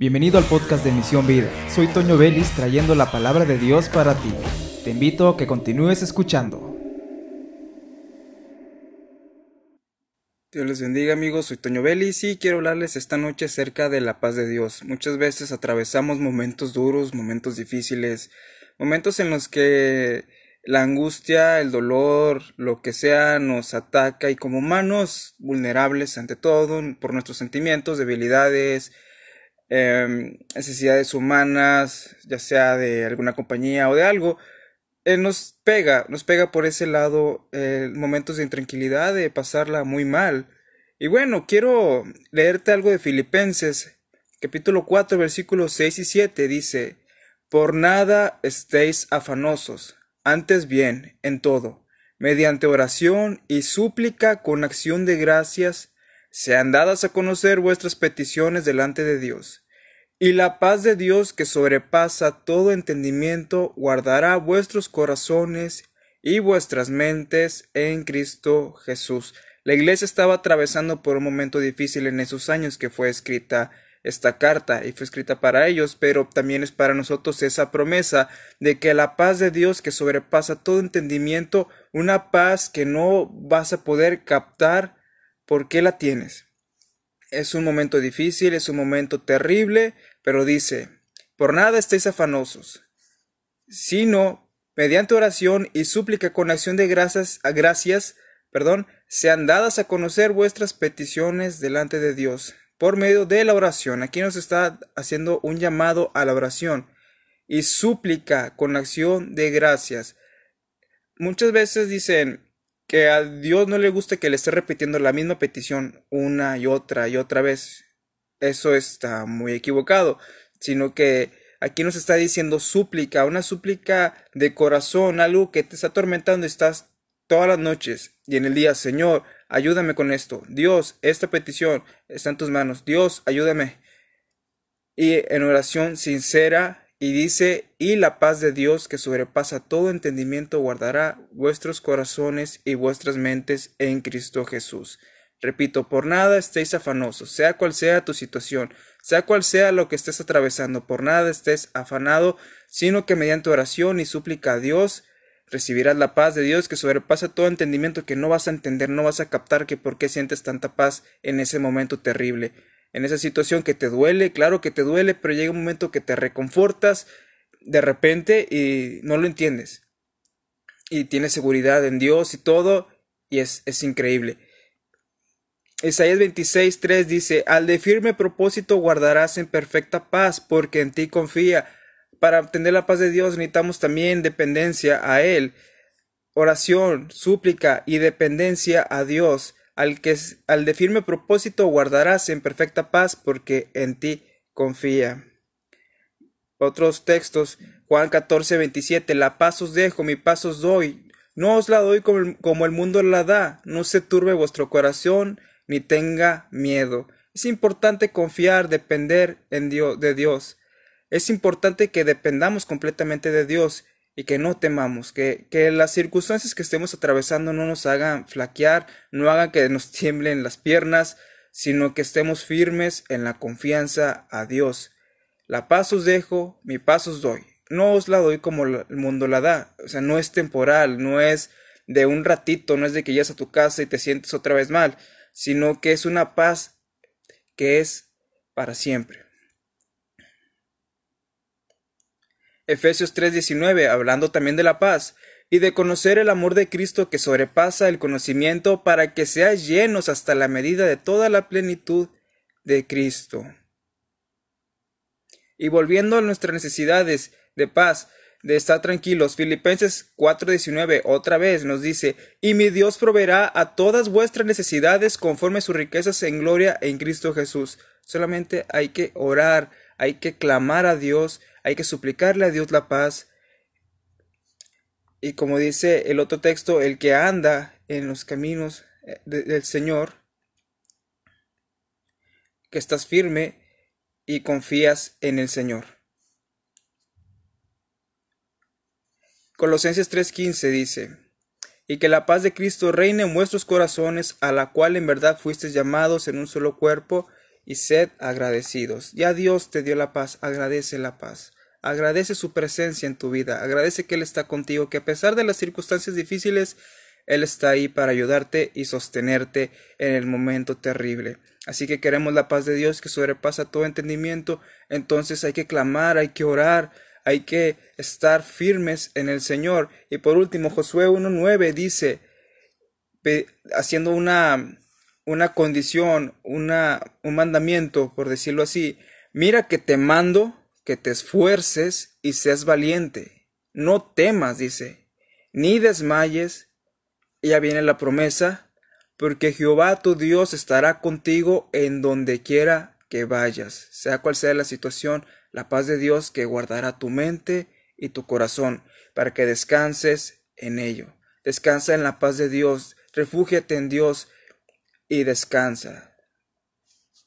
Bienvenido al podcast de Misión Vida. Soy Toño Vélez trayendo la palabra de Dios para ti. Te invito a que continúes escuchando. Dios les bendiga amigos, soy Toño Vélez y quiero hablarles esta noche acerca de la paz de Dios. Muchas veces atravesamos momentos duros, momentos difíciles, momentos en los que la angustia, el dolor, lo que sea nos ataca y como humanos vulnerables ante todo por nuestros sentimientos, debilidades, Em, necesidades humanas, ya sea de alguna compañía o de algo, eh, nos pega, nos pega por ese lado eh, momentos de intranquilidad, de pasarla muy mal. Y bueno, quiero leerte algo de Filipenses, capítulo 4, versículos 6 y 7, dice, Por nada estéis afanosos, antes bien, en todo, mediante oración y súplica con acción de gracias, sean dadas a conocer vuestras peticiones delante de Dios. Y la paz de Dios que sobrepasa todo entendimiento guardará vuestros corazones y vuestras mentes en Cristo Jesús. La iglesia estaba atravesando por un momento difícil en esos años que fue escrita esta carta y fue escrita para ellos, pero también es para nosotros esa promesa de que la paz de Dios que sobrepasa todo entendimiento, una paz que no vas a poder captar ¿Por qué la tienes? Es un momento difícil, es un momento terrible, pero dice, por nada estéis afanosos, sino mediante oración y súplica con acción de gracias, gracias, perdón, sean dadas a conocer vuestras peticiones delante de Dios por medio de la oración. Aquí nos está haciendo un llamado a la oración y súplica con acción de gracias. Muchas veces dicen, que a Dios no le gusta que le esté repitiendo la misma petición una y otra y otra vez. Eso está muy equivocado, sino que aquí nos está diciendo súplica, una súplica de corazón, algo que te está atormentando, estás todas las noches y en el día, Señor, ayúdame con esto. Dios, esta petición está en tus manos. Dios, ayúdame. Y en oración sincera y dice, y la paz de Dios que sobrepasa todo entendimiento guardará vuestros corazones y vuestras mentes en Cristo Jesús. Repito, por nada estéis afanosos, sea cual sea tu situación, sea cual sea lo que estés atravesando, por nada estés afanado, sino que mediante oración y súplica a Dios, recibirás la paz de Dios que sobrepasa todo entendimiento que no vas a entender, no vas a captar que por qué sientes tanta paz en ese momento terrible en esa situación que te duele, claro que te duele, pero llega un momento que te reconfortas de repente y no lo entiendes. Y tienes seguridad en Dios y todo, y es, es increíble. Isaías 26.3 dice, al de firme propósito guardarás en perfecta paz, porque en ti confía. Para obtener la paz de Dios necesitamos también dependencia a Él, oración, súplica y dependencia a Dios al que al de firme propósito guardarás en perfecta paz porque en ti confía. Otros textos, Juan 14, 27, la paz os dejo, mi paz os doy, no os la doy como el, mundo la da, no se turbe vuestro corazón, ni tenga miedo. Es importante confiar, depender en Dios, de Dios. Es importante que dependamos completamente de Dios y que no temamos, que, que las circunstancias que estemos atravesando no nos hagan flaquear, no hagan que nos tiemblen las piernas, sino que estemos firmes en la confianza a Dios. La paz os dejo, mi paz os doy. No os la doy como el mundo la da, o sea, no es temporal, no es de un ratito, no es de que llegas a tu casa y te sientes otra vez mal, sino que es una paz que es para siempre. Efesios 3:19, hablando también de la paz, y de conocer el amor de Cristo que sobrepasa el conocimiento para que seáis llenos hasta la medida de toda la plenitud de Cristo. Y volviendo a nuestras necesidades de paz, de estar tranquilos, Filipenses 4:19 otra vez nos dice, y mi Dios proveerá a todas vuestras necesidades conforme a sus riquezas en gloria en Cristo Jesús. Solamente hay que orar, hay que clamar a Dios, hay que suplicarle a Dios la paz. Y como dice el otro texto, el que anda en los caminos eh, del Señor, que estás firme y confías en el Señor. Colosenses 3:15 dice, y que la paz de Cristo reine en vuestros corazones, a la cual en verdad fuisteis llamados en un solo cuerpo, y sed agradecidos. Ya Dios te dio la paz, agradece la paz. Agradece su presencia en tu vida, agradece que Él está contigo, que a pesar de las circunstancias difíciles, Él está ahí para ayudarte y sostenerte en el momento terrible. Así que queremos la paz de Dios que sobrepasa todo entendimiento, entonces hay que clamar, hay que orar, hay que estar firmes en el Señor. Y por último, Josué 1.9 dice, haciendo una, una condición, una, un mandamiento, por decirlo así, mira que te mando que te esfuerces y seas valiente. No temas, dice, ni desmayes. Ya viene la promesa, porque Jehová tu Dios estará contigo en donde quiera que vayas. Sea cual sea la situación, la paz de Dios que guardará tu mente y tu corazón, para que descanses en ello. Descansa en la paz de Dios, refúgiate en Dios y descansa.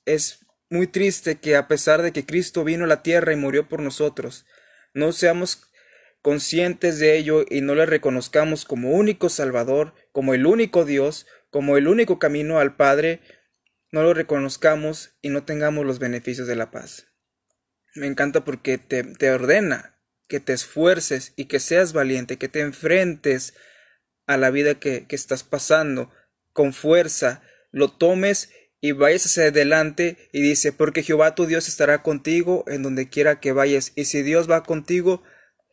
Es muy triste que a pesar de que Cristo vino a la tierra y murió por nosotros, no seamos conscientes de ello y no le reconozcamos como único Salvador, como el único Dios, como el único camino al Padre, no lo reconozcamos y no tengamos los beneficios de la paz. Me encanta porque te, te ordena que te esfuerces y que seas valiente, que te enfrentes a la vida que, que estás pasando con fuerza, lo tomes y vayas hacia adelante y dice, porque Jehová tu Dios estará contigo en donde quiera que vayas. Y si Dios va contigo,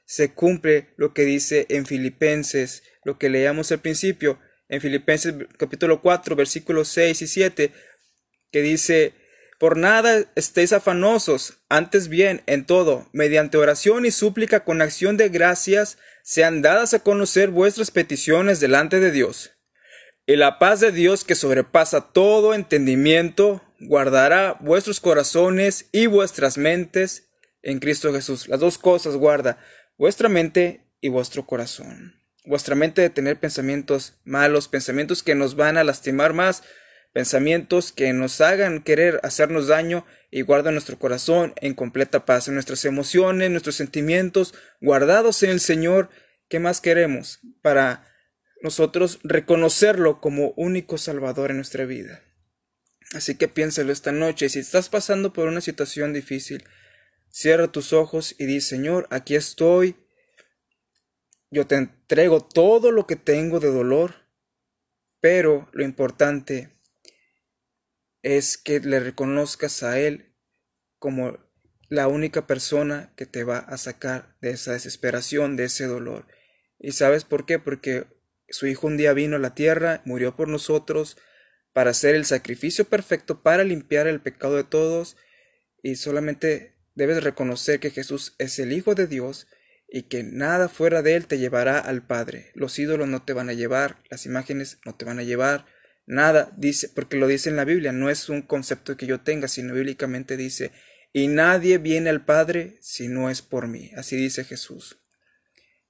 se cumple lo que dice en Filipenses, lo que leíamos al principio, en Filipenses capítulo 4, versículos 6 y 7, que dice, por nada estéis afanosos, antes bien, en todo, mediante oración y súplica con acción de gracias, sean dadas a conocer vuestras peticiones delante de Dios y la paz de Dios que sobrepasa todo entendimiento guardará vuestros corazones y vuestras mentes en Cristo Jesús. Las dos cosas guarda, vuestra mente y vuestro corazón. Vuestra mente de tener pensamientos malos, pensamientos que nos van a lastimar más, pensamientos que nos hagan querer hacernos daño y guarda nuestro corazón en completa paz, nuestras emociones, nuestros sentimientos guardados en el Señor. ¿Qué más queremos para nosotros reconocerlo como único Salvador en nuestra vida. Así que piénsalo esta noche, si estás pasando por una situación difícil, cierra tus ojos y di, Señor, aquí estoy, yo te entrego todo lo que tengo de dolor, pero lo importante es que le reconozcas a Él como la única persona que te va a sacar de esa desesperación, de ese dolor. ¿Y sabes por qué? Porque su Hijo un día vino a la tierra, murió por nosotros, para hacer el sacrificio perfecto, para limpiar el pecado de todos, y solamente debes reconocer que Jesús es el Hijo de Dios y que nada fuera de Él te llevará al Padre. Los ídolos no te van a llevar, las imágenes no te van a llevar, nada, dice, porque lo dice en la Biblia, no es un concepto que yo tenga, sino bíblicamente dice, y nadie viene al Padre si no es por mí, así dice Jesús.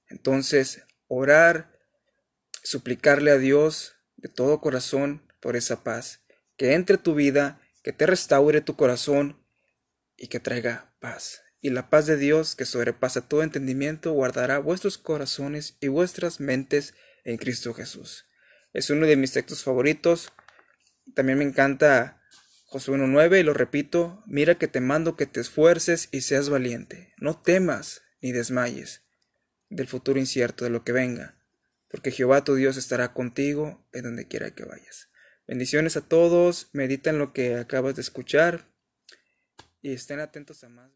Entonces, orar suplicarle a Dios de todo corazón por esa paz, que entre tu vida, que te restaure tu corazón y que traiga paz. Y la paz de Dios, que sobrepasa todo entendimiento, guardará vuestros corazones y vuestras mentes en Cristo Jesús. Es uno de mis textos favoritos. También me encanta Josué 1.9 y lo repito, mira que te mando que te esfuerces y seas valiente. No temas ni desmayes del futuro incierto, de lo que venga porque Jehová tu Dios estará contigo en donde quiera que vayas. Bendiciones a todos, mediten lo que acabas de escuchar y estén atentos a más.